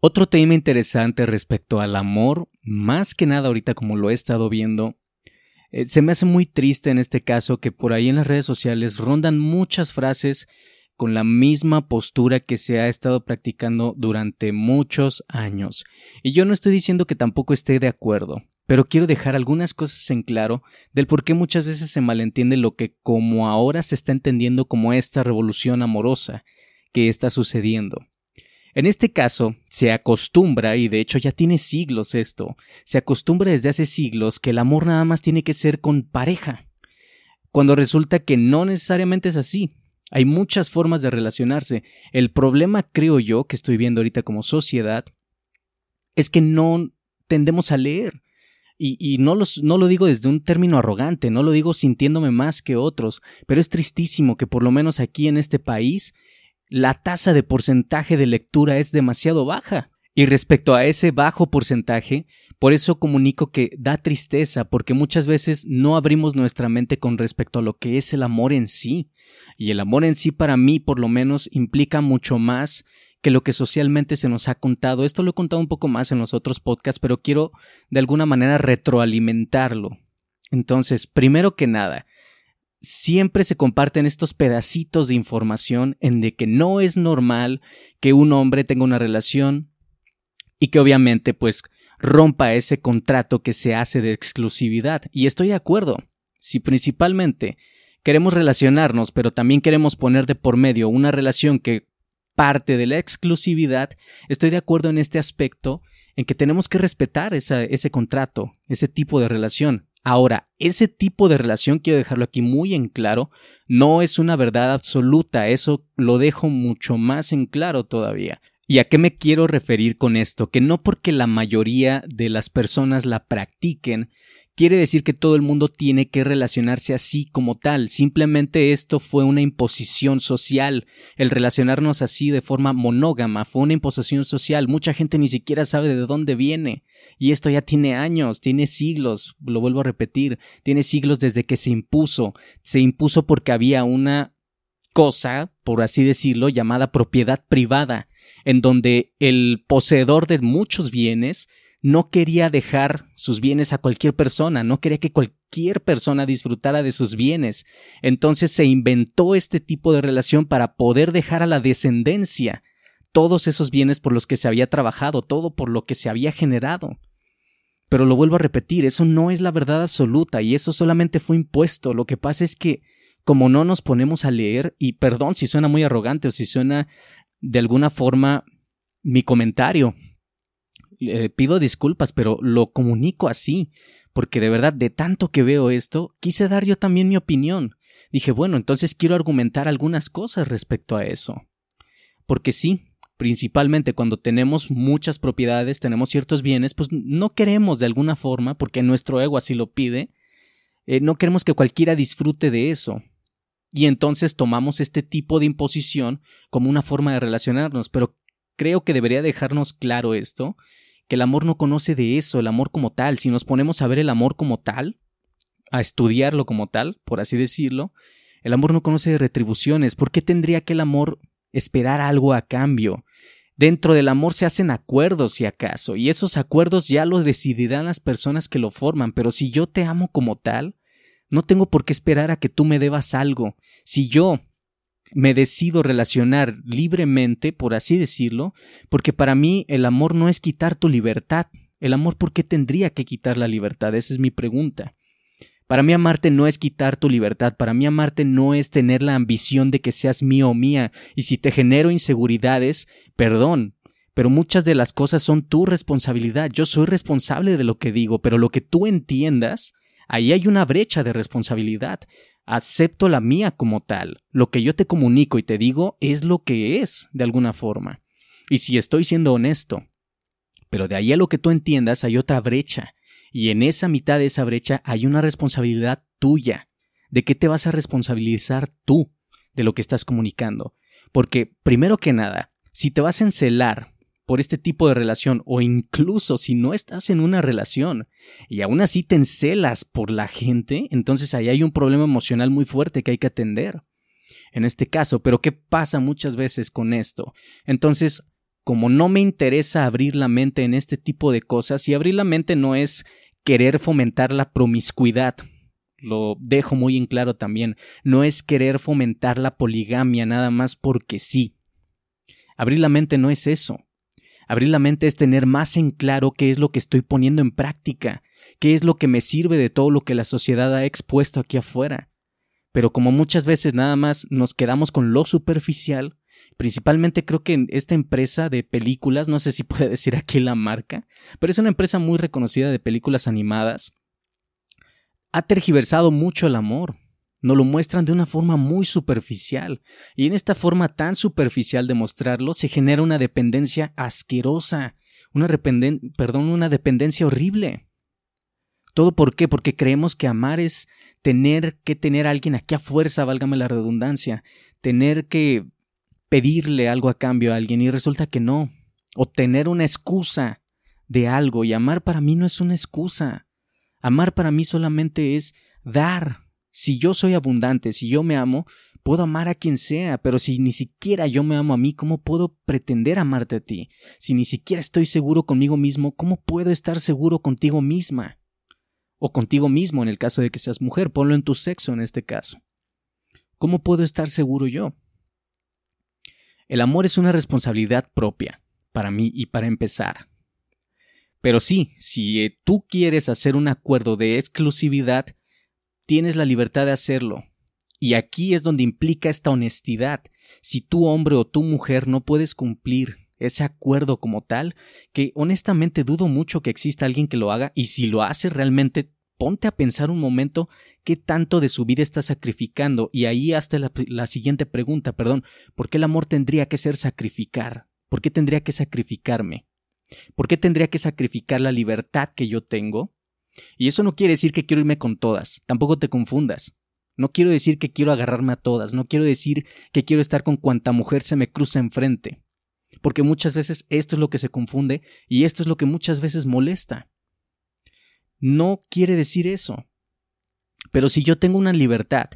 Otro tema interesante respecto al amor, más que nada ahorita como lo he estado viendo, eh, se me hace muy triste en este caso que por ahí en las redes sociales rondan muchas frases con la misma postura que se ha estado practicando durante muchos años. Y yo no estoy diciendo que tampoco esté de acuerdo, pero quiero dejar algunas cosas en claro del por qué muchas veces se malentiende lo que como ahora se está entendiendo como esta revolución amorosa que está sucediendo. En este caso, se acostumbra, y de hecho ya tiene siglos esto, se acostumbra desde hace siglos que el amor nada más tiene que ser con pareja, cuando resulta que no necesariamente es así. Hay muchas formas de relacionarse. El problema, creo yo, que estoy viendo ahorita como sociedad, es que no tendemos a leer. Y, no, no lo digo desde un término arrogante, no lo digo sintiéndome más que otros, pero es tristísimo que por lo menos aquí en este país la tasa de porcentaje de lectura es demasiado baja. Y respecto a ese bajo porcentaje, por eso comunico que da tristeza, porque muchas veces no abrimos nuestra mente con respecto a lo que es el amor en sí. Y el amor en sí para mí, por lo menos, implica mucho más que lo que socialmente se nos ha contado. Esto lo he contado un poco más en los otros podcasts, pero quiero de alguna manera retroalimentarlo. Entonces, primero que nada, siempre se comparten estos pedacitos de información en de que no es normal que un hombre tenga una relación y que obviamente pues rompa ese contrato que se hace de exclusividad. Y estoy de acuerdo. Si principalmente queremos relacionarnos, pero también queremos poner de por medio una relación que parte de la exclusividad, estoy de acuerdo en este aspecto en que tenemos que respetar ese contrato, ese tipo de relación. Ahora, ese tipo de relación, quiero dejarlo aquí muy en claro, no es una verdad absoluta, eso lo dejo mucho más en claro todavía. ¿Y a qué me quiero referir con esto? Que no porque la mayoría de las personas la practiquen, quiere decir que todo el mundo tiene que relacionarse así como tal. Simplemente esto fue una imposición social. El relacionarnos así de forma monógama fue una imposición social. Mucha gente ni siquiera sabe de dónde viene. Y esto ya tiene años, tiene siglos, lo vuelvo a repetir, tiene siglos desde que se impuso. Se impuso porque había una cosa, por así decirlo, llamada propiedad privada, en donde el poseedor de muchos bienes no quería dejar sus bienes a cualquier persona, no quería que cualquier persona disfrutara de sus bienes. Entonces se inventó este tipo de relación para poder dejar a la descendencia todos esos bienes por los que se había trabajado, todo por lo que se había generado. Pero lo vuelvo a repetir, eso no es la verdad absoluta y eso solamente fue impuesto. Lo que pasa es que como no nos ponemos a leer, y perdón si suena muy arrogante o si suena de alguna forma mi comentario, pido disculpas, pero lo comunico así, porque de verdad, de tanto que veo esto, quise dar yo también mi opinión. Dije, bueno, entonces quiero argumentar algunas cosas respecto a eso. Porque sí, principalmente cuando tenemos muchas propiedades, tenemos ciertos bienes, pues no queremos de alguna forma, porque nuestro ego así lo pide, eh, no queremos que cualquiera disfrute de eso. Y entonces tomamos este tipo de imposición como una forma de relacionarnos, pero creo que debería dejarnos claro esto, que el amor no conoce de eso, el amor como tal. Si nos ponemos a ver el amor como tal, a estudiarlo como tal, por así decirlo, el amor no conoce de retribuciones. ¿Por qué tendría que el amor esperar algo a cambio? Dentro del amor se hacen acuerdos, si acaso, y esos acuerdos ya los decidirán las personas que lo forman, pero si yo te amo como tal, no tengo por qué esperar a que tú me debas algo. Si yo me decido relacionar libremente, por así decirlo, porque para mí el amor no es quitar tu libertad. El amor, ¿por qué tendría que quitar la libertad? Esa es mi pregunta. Para mí amarte no es quitar tu libertad, para mí amarte no es tener la ambición de que seas mío o mía, y si te genero inseguridades, perdón, pero muchas de las cosas son tu responsabilidad, yo soy responsable de lo que digo, pero lo que tú entiendas, ahí hay una brecha de responsabilidad acepto la mía como tal. Lo que yo te comunico y te digo es lo que es, de alguna forma. Y si estoy siendo honesto. Pero de ahí a lo que tú entiendas hay otra brecha. Y en esa mitad de esa brecha hay una responsabilidad tuya. ¿De qué te vas a responsabilizar tú de lo que estás comunicando? Porque, primero que nada, si te vas a encelar por este tipo de relación o incluso si no estás en una relación y aún así te encelas por la gente, entonces ahí hay un problema emocional muy fuerte que hay que atender. En este caso, pero ¿qué pasa muchas veces con esto? Entonces, como no me interesa abrir la mente en este tipo de cosas, y abrir la mente no es querer fomentar la promiscuidad, lo dejo muy en claro también, no es querer fomentar la poligamia nada más porque sí. Abrir la mente no es eso. Abrir la mente es tener más en claro qué es lo que estoy poniendo en práctica, qué es lo que me sirve de todo lo que la sociedad ha expuesto aquí afuera. Pero como muchas veces nada más nos quedamos con lo superficial, principalmente creo que en esta empresa de películas, no sé si puede decir aquí la marca, pero es una empresa muy reconocida de películas animadas, ha tergiversado mucho el amor. Nos lo muestran de una forma muy superficial, y en esta forma tan superficial de mostrarlo se genera una dependencia asquerosa, una, perdón, una dependencia horrible. ¿Todo por qué? Porque creemos que amar es tener que tener a alguien aquí a fuerza, válgame la redundancia, tener que pedirle algo a cambio a alguien y resulta que no, o tener una excusa de algo y amar para mí no es una excusa. Amar para mí solamente es dar. Si yo soy abundante, si yo me amo, puedo amar a quien sea, pero si ni siquiera yo me amo a mí, ¿cómo puedo pretender amarte a ti? Si ni siquiera estoy seguro conmigo mismo, ¿cómo puedo estar seguro contigo misma? O contigo mismo en el caso de que seas mujer, ponlo en tu sexo en este caso. ¿Cómo puedo estar seguro yo? El amor es una responsabilidad propia, para mí y para empezar. Pero sí, si eh, tú quieres hacer un acuerdo de exclusividad, tienes la libertad de hacerlo. Y aquí es donde implica esta honestidad. Si tú hombre o tu mujer no puedes cumplir ese acuerdo como tal, que honestamente dudo mucho que exista alguien que lo haga, y si lo hace realmente, ponte a pensar un momento qué tanto de su vida está sacrificando. Y ahí hasta la, la siguiente pregunta, perdón, ¿por qué el amor tendría que ser sacrificar? ¿Por qué tendría que sacrificarme? ¿Por qué tendría que sacrificar la libertad que yo tengo? Y eso no quiere decir que quiero irme con todas, tampoco te confundas. No quiero decir que quiero agarrarme a todas, no quiero decir que quiero estar con cuanta mujer se me cruza enfrente. Porque muchas veces esto es lo que se confunde y esto es lo que muchas veces molesta. No quiere decir eso. Pero si yo tengo una libertad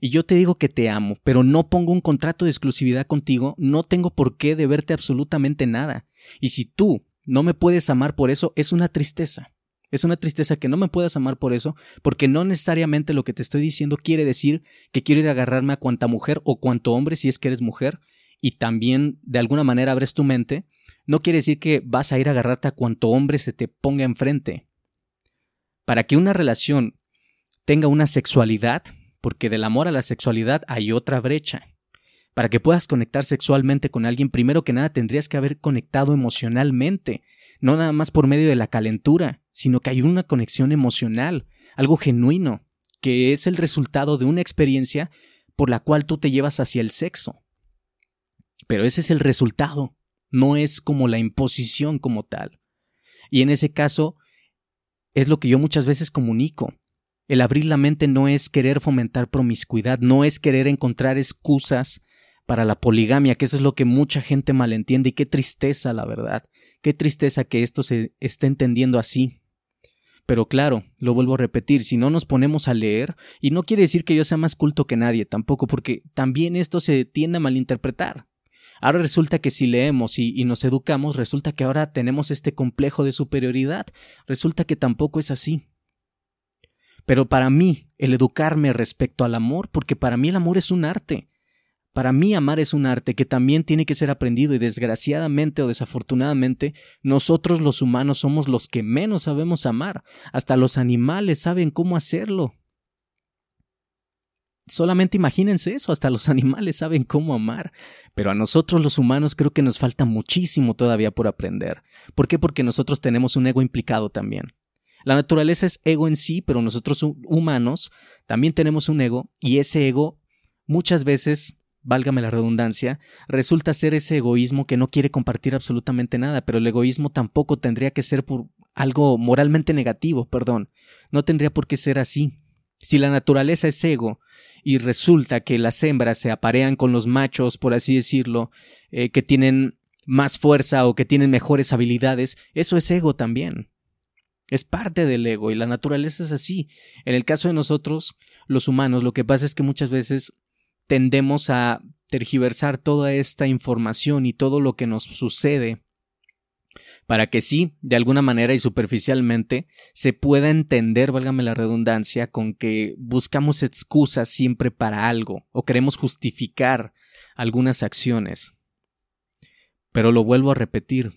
y yo te digo que te amo, pero no pongo un contrato de exclusividad contigo, no tengo por qué deberte absolutamente nada. Y si tú no me puedes amar por eso, es una tristeza. Es una tristeza que no me puedas amar por eso, porque no necesariamente lo que te estoy diciendo quiere decir que quiero ir a agarrarme a cuanta mujer o cuanto hombre si es que eres mujer, y también de alguna manera abres tu mente, no quiere decir que vas a ir a agarrarte a cuanto hombre se te ponga enfrente. Para que una relación tenga una sexualidad, porque del amor a la sexualidad hay otra brecha. Para que puedas conectar sexualmente con alguien, primero que nada tendrías que haber conectado emocionalmente, no nada más por medio de la calentura, sino que hay una conexión emocional, algo genuino, que es el resultado de una experiencia por la cual tú te llevas hacia el sexo. Pero ese es el resultado, no es como la imposición como tal. Y en ese caso, es lo que yo muchas veces comunico. El abrir la mente no es querer fomentar promiscuidad, no es querer encontrar excusas para la poligamia, que eso es lo que mucha gente malentiende y qué tristeza, la verdad, qué tristeza que esto se esté entendiendo así. Pero claro, lo vuelvo a repetir, si no nos ponemos a leer, y no quiere decir que yo sea más culto que nadie tampoco, porque también esto se tiende a malinterpretar. Ahora resulta que si leemos y, y, nos educamos, resulta que ahora tenemos este complejo de superioridad. Resulta que tampoco es así. Pero para mí, el educarme respecto al amor, porque para mí el amor es un arte, para mí amar es un arte que también tiene que ser aprendido y desgraciadamente o desafortunadamente nosotros los humanos somos los que menos sabemos amar. Hasta los animales saben cómo hacerlo. Solamente imagínense eso, hasta los animales saben cómo amar, pero a nosotros los humanos creo que nos falta muchísimo todavía por aprender. ¿Por qué? Porque nosotros tenemos un ego implicado también. La naturaleza es ego en sí, pero nosotros humanos también tenemos un ego y ese ego muchas veces válgame la redundancia, resulta ser ese egoísmo que no quiere compartir absolutamente nada, pero el egoísmo tampoco tendría que ser por algo moralmente negativo, perdón, no tendría por qué ser así. Si la naturaleza es ego y resulta que las hembras se aparean con los machos, por así decirlo, eh, que tienen más fuerza o que tienen mejores habilidades, eso es ego también. Es parte del ego y la naturaleza es así. En el caso de nosotros, los humanos, lo que pasa es que muchas veces tendemos a tergiversar toda esta información y todo lo que nos sucede para que sí, de alguna manera y superficialmente, se pueda entender, válgame la redundancia, con que buscamos excusas siempre para algo o queremos justificar algunas acciones. Pero lo vuelvo a repetir,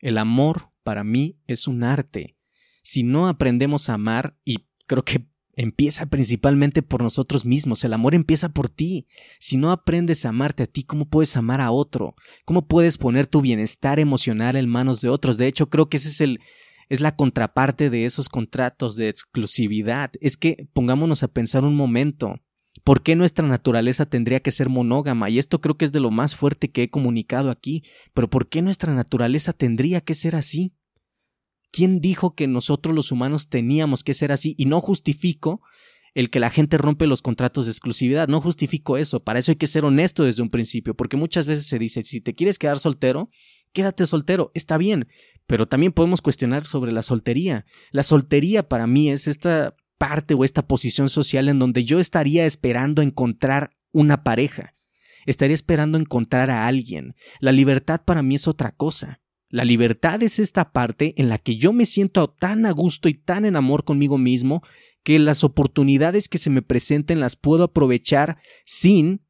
el amor para mí es un arte. Si no aprendemos a amar, y creo que empieza principalmente por nosotros mismos. El amor empieza por ti. Si no aprendes a amarte a ti, ¿cómo puedes amar a otro? ¿Cómo puedes poner tu bienestar emocional en manos de otros? De hecho, creo que ese es el es la contraparte de esos contratos de exclusividad. Es que pongámonos a pensar un momento. ¿Por qué nuestra naturaleza tendría que ser monógama? Y esto creo que es de lo más fuerte que he comunicado aquí. Pero ¿por qué nuestra naturaleza tendría que ser así? ¿Quién dijo que nosotros los humanos teníamos que ser así? Y no justifico el que la gente rompe los contratos de exclusividad, no justifico eso, para eso hay que ser honesto desde un principio, porque muchas veces se dice, si te quieres quedar soltero, quédate soltero, está bien, pero también podemos cuestionar sobre la soltería. La soltería para mí es esta parte o esta posición social en donde yo estaría esperando encontrar una pareja, estaría esperando encontrar a alguien. La libertad para mí es otra cosa. La libertad es esta parte en la que yo me siento tan a gusto y tan en amor conmigo mismo que las oportunidades que se me presenten las puedo aprovechar sin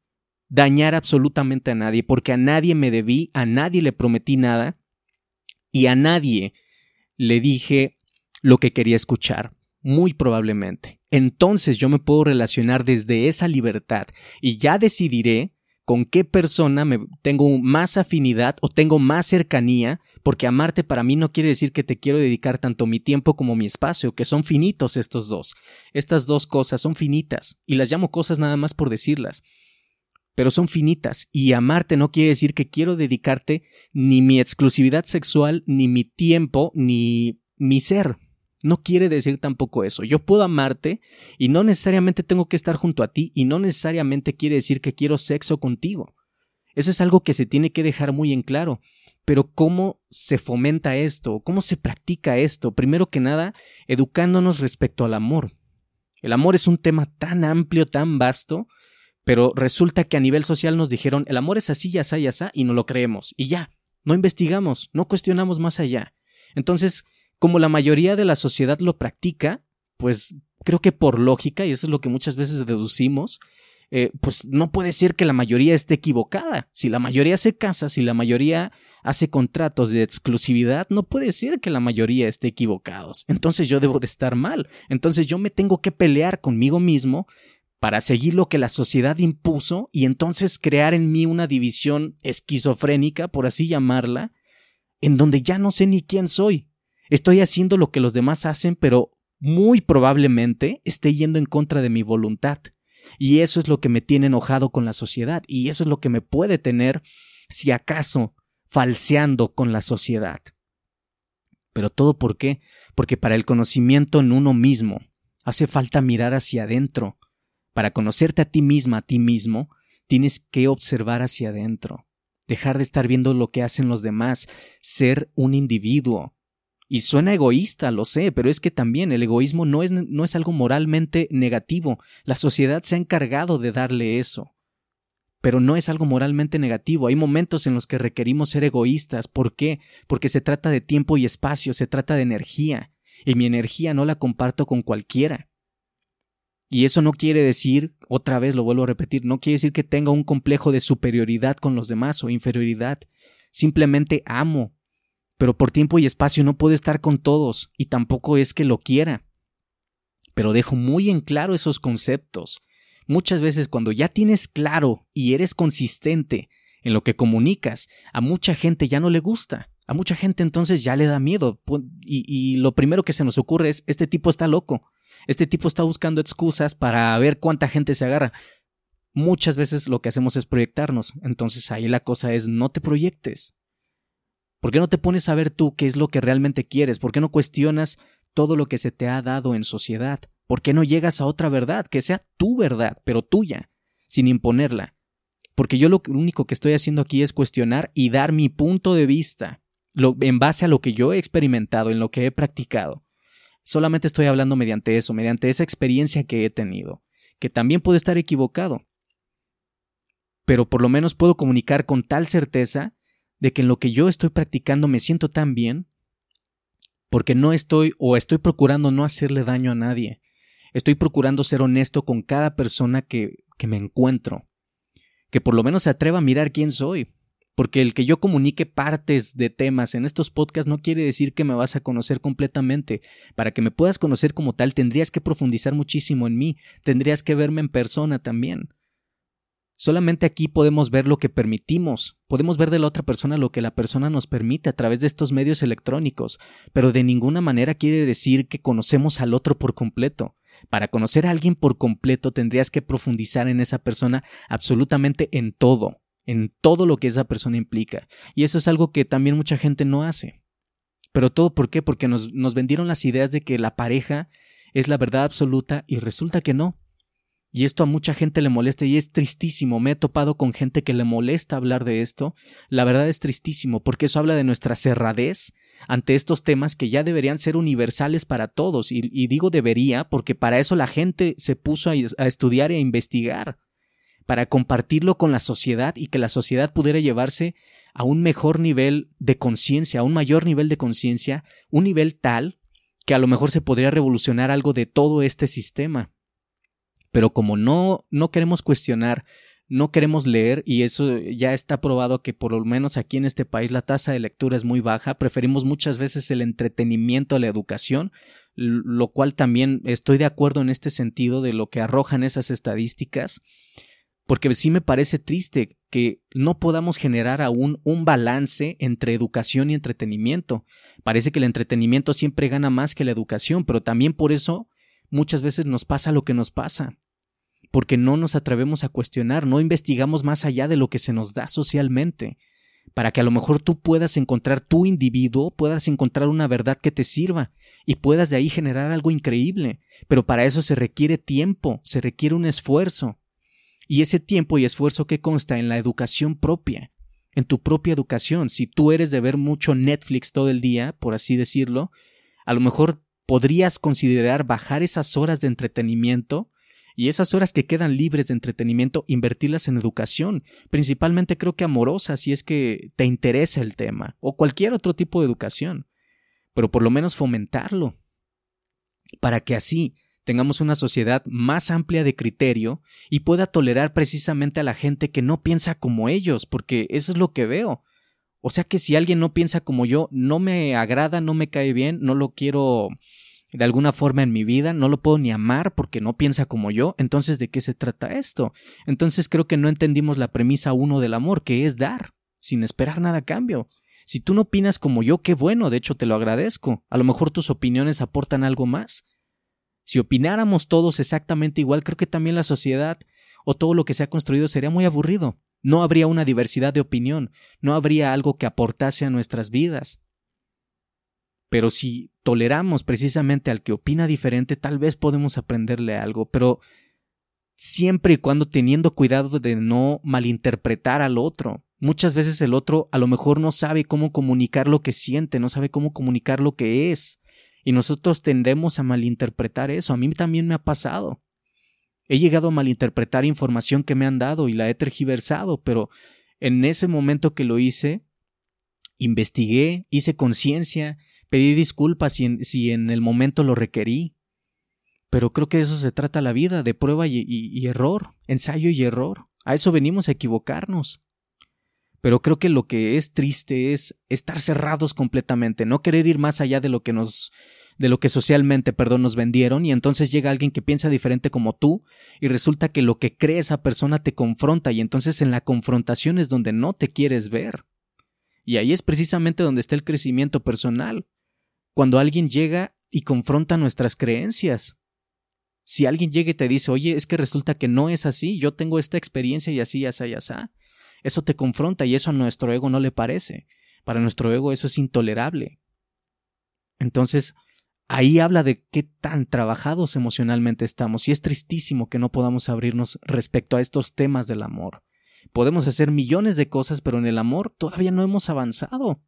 dañar absolutamente a nadie, porque a nadie me debí, a nadie le prometí nada y a nadie le dije lo que quería escuchar, muy probablemente. Entonces yo me puedo relacionar desde esa libertad y ya decidiré con qué persona me tengo más afinidad o tengo más cercanía porque amarte para mí no quiere decir que te quiero dedicar tanto mi tiempo como mi espacio, que son finitos estos dos. Estas dos cosas son finitas, y las llamo cosas nada más por decirlas. Pero son finitas, y amarte no quiere decir que quiero dedicarte ni mi exclusividad sexual, ni mi tiempo, ni mi ser. No quiere decir tampoco eso. Yo puedo amarte y no necesariamente tengo que estar junto a ti y no necesariamente quiere decir que quiero sexo contigo. Eso es algo que se tiene que dejar muy en claro. Pero ¿cómo se fomenta esto? ¿Cómo se practica esto? Primero que nada, educándonos respecto al amor. El amor es un tema tan amplio, tan vasto, pero resulta que a nivel social nos dijeron el amor es así, ya así, ya y no lo creemos. Y ya, no investigamos, no cuestionamos más allá. Entonces, como la mayoría de la sociedad lo practica, pues creo que por lógica, y eso es lo que muchas veces deducimos, eh, pues no puede ser que la mayoría esté equivocada. Si la mayoría se casa, si la mayoría hace contratos de exclusividad, no puede ser que la mayoría esté equivocados. Entonces yo debo de estar mal. Entonces yo me tengo que pelear conmigo mismo para seguir lo que la sociedad impuso y entonces crear en mí una división esquizofrénica, por así llamarla, en donde ya no sé ni quién soy. Estoy haciendo lo que los demás hacen, pero muy probablemente esté yendo en contra de mi voluntad. Y eso es lo que me tiene enojado con la sociedad y eso es lo que me puede tener, si acaso, falseando con la sociedad. Pero todo por qué? Porque para el conocimiento en uno mismo hace falta mirar hacia adentro. Para conocerte a ti misma, a ti mismo, tienes que observar hacia adentro, dejar de estar viendo lo que hacen los demás, ser un individuo, y suena egoísta, lo sé, pero es que también el egoísmo no es, no es algo moralmente negativo. La sociedad se ha encargado de darle eso. Pero no es algo moralmente negativo. Hay momentos en los que requerimos ser egoístas. ¿Por qué? Porque se trata de tiempo y espacio, se trata de energía. Y mi energía no la comparto con cualquiera. Y eso no quiere decir, otra vez lo vuelvo a repetir, no quiere decir que tenga un complejo de superioridad con los demás o inferioridad. Simplemente amo pero por tiempo y espacio no puedo estar con todos, y tampoco es que lo quiera. Pero dejo muy en claro esos conceptos. Muchas veces cuando ya tienes claro y eres consistente en lo que comunicas, a mucha gente ya no le gusta. A mucha gente entonces ya le da miedo. Y, y lo primero que se nos ocurre es, este tipo está loco. Este tipo está buscando excusas para ver cuánta gente se agarra. Muchas veces lo que hacemos es proyectarnos. Entonces ahí la cosa es no te proyectes. ¿Por qué no te pones a ver tú qué es lo que realmente quieres? ¿Por qué no cuestionas todo lo que se te ha dado en sociedad? ¿Por qué no llegas a otra verdad, que sea tu verdad, pero tuya, sin imponerla? Porque yo lo único que estoy haciendo aquí es cuestionar y dar mi punto de vista, en base a lo que yo he experimentado, en lo que he practicado. Solamente estoy hablando mediante eso, mediante esa experiencia que he tenido, que también puede estar equivocado. Pero por lo menos puedo comunicar con tal certeza de que en lo que yo estoy practicando me siento tan bien porque no estoy o estoy procurando no hacerle daño a nadie. Estoy procurando ser honesto con cada persona que, que me encuentro. Que por lo menos se atreva a mirar quién soy. Porque el que yo comunique partes de temas en estos podcasts no quiere decir que me vas a conocer completamente. Para que me puedas conocer como tal, tendrías que profundizar muchísimo en mí, tendrías que verme en persona también. Solamente aquí podemos ver lo que permitimos, podemos ver de la otra persona lo que la persona nos permite a través de estos medios electrónicos, pero de ninguna manera quiere decir que conocemos al otro por completo. Para conocer a alguien por completo tendrías que profundizar en esa persona absolutamente en todo, en todo lo que esa persona implica. Y eso es algo que también mucha gente no hace. Pero todo por qué? Porque nos, nos vendieron las ideas de que la pareja es la verdad absoluta y resulta que no. Y esto a mucha gente le molesta y es tristísimo. Me he topado con gente que le molesta hablar de esto. La verdad es tristísimo porque eso habla de nuestra cerradez ante estos temas que ya deberían ser universales para todos. Y, digo debería porque para eso la gente se puso a, a estudiar e a investigar para compartirlo con la sociedad y que la sociedad pudiera llevarse a un mejor nivel de conciencia, a un mayor nivel de conciencia, un nivel tal que a lo mejor se podría revolucionar algo de todo este sistema. Pero como no, no queremos cuestionar, no queremos leer, y eso ya está probado que por lo menos aquí en este país la tasa de lectura es muy baja, preferimos muchas veces el entretenimiento a la educación, lo cual también estoy de acuerdo en este sentido de lo que arrojan esas estadísticas porque sí me parece triste que no podamos generar aún un balance entre educación y entretenimiento. Parece que el entretenimiento siempre gana más que la educación, pero también por eso muchas veces nos pasa lo que nos pasa, porque no nos atrevemos a cuestionar, no investigamos más allá de lo que se nos da socialmente, para que a lo mejor tú puedas encontrar tu individuo, puedas encontrar una verdad que te sirva y puedas de ahí generar algo increíble, pero para eso se requiere tiempo, se requiere un esfuerzo y ese tiempo y esfuerzo que consta en la educación propia, en tu propia educación. Si tú eres de ver mucho Netflix todo el día, por así decirlo, a lo mejor podrías considerar bajar esas horas de entretenimiento y esas horas que quedan libres de entretenimiento, invertirlas en educación, principalmente creo que amorosa, si es que te interesa el tema, o cualquier otro tipo de educación, pero por lo menos fomentarlo, para que así tengamos una sociedad más amplia de criterio y pueda tolerar precisamente a la gente que no piensa como ellos, porque eso es lo que veo. O sea que si alguien no piensa como yo, no me agrada, no me cae bien, no lo quiero de alguna forma en mi vida, no lo puedo ni amar porque no piensa como yo, entonces ¿de qué se trata esto? Entonces creo que no entendimos la premisa uno del amor, que es dar, sin esperar nada a cambio. Si tú no opinas como yo, qué bueno, de hecho te lo agradezco. A lo mejor tus opiniones aportan algo más. Si opináramos todos exactamente igual, creo que también la sociedad o todo lo que se ha construido sería muy aburrido. No habría una diversidad de opinión, no habría algo que aportase a nuestras vidas. Pero si toleramos precisamente al que opina diferente, tal vez podemos aprenderle algo, pero siempre y cuando teniendo cuidado de no malinterpretar al otro. Muchas veces el otro a lo mejor no sabe cómo comunicar lo que siente, no sabe cómo comunicar lo que es. Y nosotros tendemos a malinterpretar eso. A mí también me ha pasado. He llegado a malinterpretar información que me han dado y la he tergiversado, pero en ese momento que lo hice, investigué, hice conciencia, pedí disculpas si en, si en, el momento lo requerí. Pero creo que de eso se trata la vida, de prueba y, y error, ensayo y error. A eso venimos a equivocarnos. Pero creo que lo que es triste es estar cerrados completamente, no querer ir más allá de lo que nos de lo que socialmente, perdón, nos vendieron y entonces llega alguien que piensa diferente como tú y resulta que lo que cree esa persona te confronta y entonces en la confrontación es donde no te quieres ver. Y ahí es precisamente donde está el crecimiento personal. Cuando alguien llega y confronta nuestras creencias. Si alguien llega y te dice, oye, es que resulta que no es así, yo tengo esta experiencia y así, así, así, eso te confronta y eso a nuestro ego no le parece. Para nuestro ego eso es intolerable. Entonces, ahí habla de qué tan trabajados emocionalmente estamos y es tristísimo que no podamos abrirnos respecto a estos temas del amor. Podemos hacer millones de cosas, pero en el amor todavía no hemos avanzado.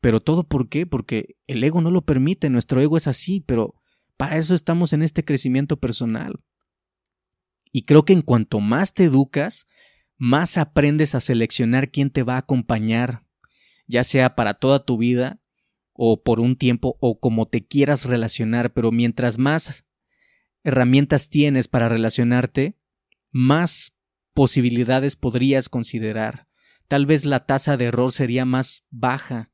Pero todo por qué? Porque el ego no lo permite, nuestro ego es así, pero para eso estamos en este crecimiento personal. Y creo que en cuanto más te educas, más aprendes a seleccionar quién te va a acompañar, ya sea para toda tu vida o por un tiempo o como te quieras relacionar, pero mientras más herramientas tienes para relacionarte, más posibilidades podrías considerar. Tal vez la tasa de error sería más baja,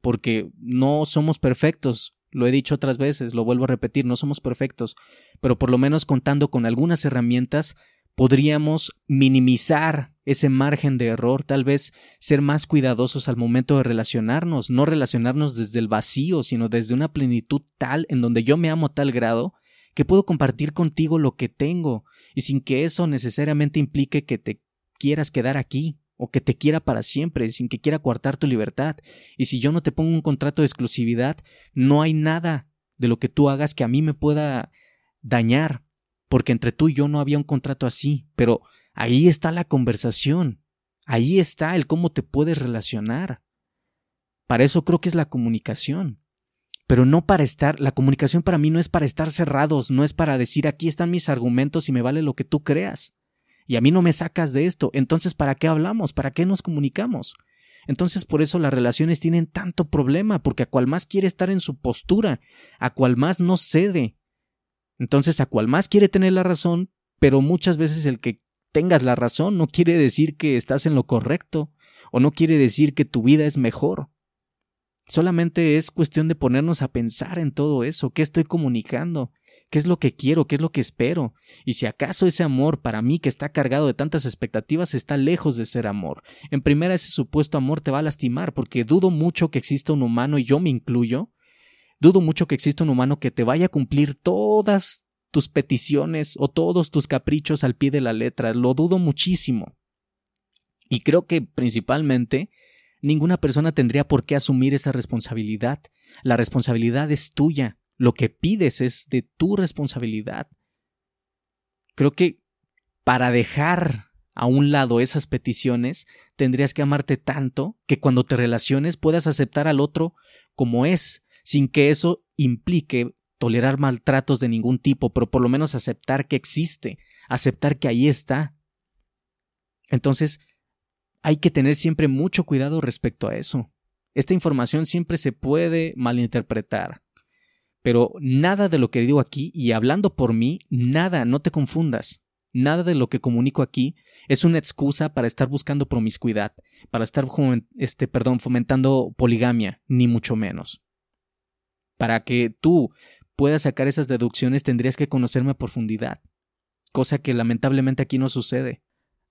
porque no somos perfectos, lo he dicho otras veces, lo vuelvo a repetir, no somos perfectos, pero por lo menos contando con algunas herramientas podríamos minimizar ese margen de error, tal vez ser más cuidadosos al momento de relacionarnos, no relacionarnos desde el vacío, sino desde una plenitud tal en donde yo me amo a tal grado que puedo compartir contigo lo que tengo, y sin que eso necesariamente implique que te quieras quedar aquí, o que te quiera para siempre, sin que quiera coartar tu libertad. Y si yo no te pongo un contrato de exclusividad, no hay nada de lo que tú hagas que a mí me pueda dañar, porque entre tú y yo no había un contrato así, pero ahí está la conversación, ahí está el cómo te puedes relacionar. Para eso creo que es la comunicación. Pero no para estar, la comunicación para mí no es para estar cerrados, no es para decir aquí están mis argumentos y me vale lo que tú creas y a mí no me sacas de esto, entonces ¿para qué hablamos? ¿Para qué nos comunicamos? Entonces por eso las relaciones tienen tanto problema, porque a cual más quiere estar en su postura, a cual más no cede. Entonces a cual más quiere tener la razón, pero muchas veces el que tengas la razón no quiere decir que estás en lo correcto, o no quiere decir que tu vida es mejor. Solamente es cuestión de ponernos a pensar en todo eso, qué estoy comunicando, qué es lo que quiero, qué es lo que espero, y si acaso ese amor para mí que está cargado de tantas expectativas está lejos de ser amor. En primera ese supuesto amor te va a lastimar, porque dudo mucho que exista un humano, y yo me incluyo, dudo mucho que exista un humano que te vaya a cumplir todas tus peticiones o todos tus caprichos al pie de la letra, lo dudo muchísimo. Y creo que principalmente ninguna persona tendría por qué asumir esa responsabilidad. La responsabilidad es tuya. Lo que pides es de tu responsabilidad. Creo que para dejar a un lado esas peticiones, tendrías que amarte tanto que cuando te relaciones puedas aceptar al otro como es, sin que eso implique tolerar maltratos de ningún tipo, pero por lo menos aceptar que existe, aceptar que ahí está. Entonces, hay que tener siempre mucho cuidado respecto a eso. Esta información siempre se puede malinterpretar. Pero nada de lo que digo aquí, y hablando por mí, nada, no te confundas. Nada de lo que comunico aquí es una excusa para estar buscando promiscuidad, para estar este, perdón, fomentando poligamia, ni mucho menos. Para que tú puedas sacar esas deducciones tendrías que conocerme a profundidad, cosa que lamentablemente aquí no sucede.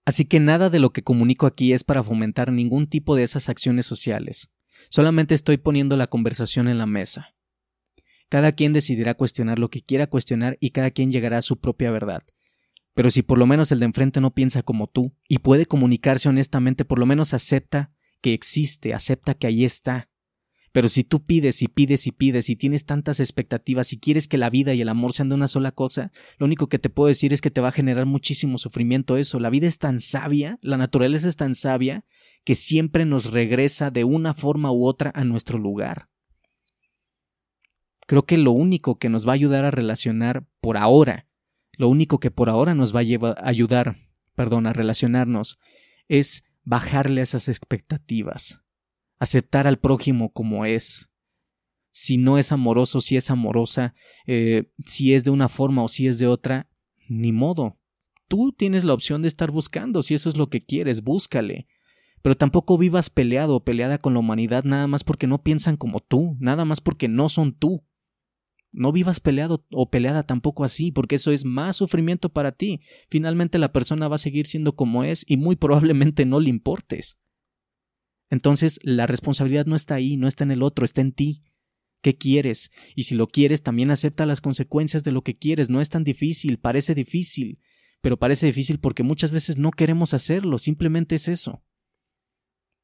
Así que nada de lo que comunico aquí es para fomentar ningún tipo de esas acciones sociales. Solamente estoy poniendo la conversación en la mesa. Cada quien decidirá cuestionar lo que quiera cuestionar y cada quien llegará a su propia verdad. Pero si por lo menos el de enfrente no piensa como tú y puede comunicarse honestamente, por lo menos acepta que existe, acepta que ahí está. Pero si tú pides y pides y pides y tienes tantas expectativas y quieres que la vida y el amor sean de una sola cosa, lo único que te puedo decir es que te va a generar muchísimo sufrimiento eso. La vida es tan sabia, la naturaleza es tan sabia, que siempre nos regresa de una forma u otra a nuestro lugar. Creo que lo único que nos va a ayudar a relacionar por ahora, lo único que por ahora nos va a ayudar, perdón, a relacionarnos, es bajarle esas expectativas, aceptar al prójimo como es. Si no es amoroso, si es amorosa, eh, si es de una forma o si es de otra, ni modo. Tú tienes la opción de estar buscando, si eso es lo que quieres, búscale. Pero tampoco vivas peleado o peleada con la humanidad nada más porque no piensan como tú, nada más porque no son tú. No vivas peleado o peleada tampoco así, porque eso es más sufrimiento para ti. Finalmente la persona va a seguir siendo como es y muy probablemente no le importes. Entonces la responsabilidad no está ahí, no está en el otro, está en ti. ¿Qué quieres? Y si lo quieres, también acepta las consecuencias de lo que quieres. No es tan difícil, parece difícil, pero parece difícil porque muchas veces no queremos hacerlo, simplemente es eso.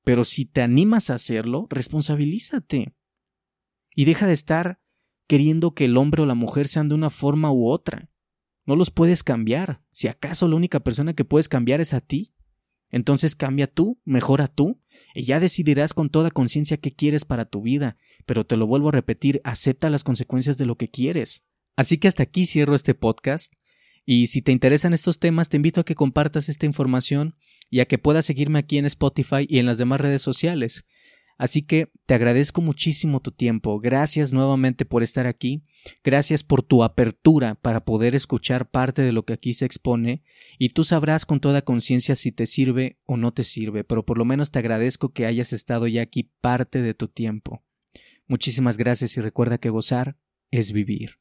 Pero si te animas a hacerlo, responsabilízate. Y deja de estar queriendo que el hombre o la mujer sean de una forma u otra. No los puedes cambiar. Si acaso la única persona que puedes cambiar es a ti, entonces cambia tú, mejora tú, y ya decidirás con toda conciencia qué quieres para tu vida, pero te lo vuelvo a repetir, acepta las consecuencias de lo que quieres. Así que hasta aquí cierro este podcast, y si te interesan estos temas, te invito a que compartas esta información y a que puedas seguirme aquí en Spotify y en las demás redes sociales. Así que te agradezco muchísimo tu tiempo. Gracias nuevamente por estar aquí. Gracias por tu apertura para poder escuchar parte de lo que aquí se expone y tú sabrás con toda conciencia si te sirve o no te sirve, pero por lo menos te agradezco que hayas estado ya aquí parte de tu tiempo. Muchísimas gracias y recuerda que gozar es vivir.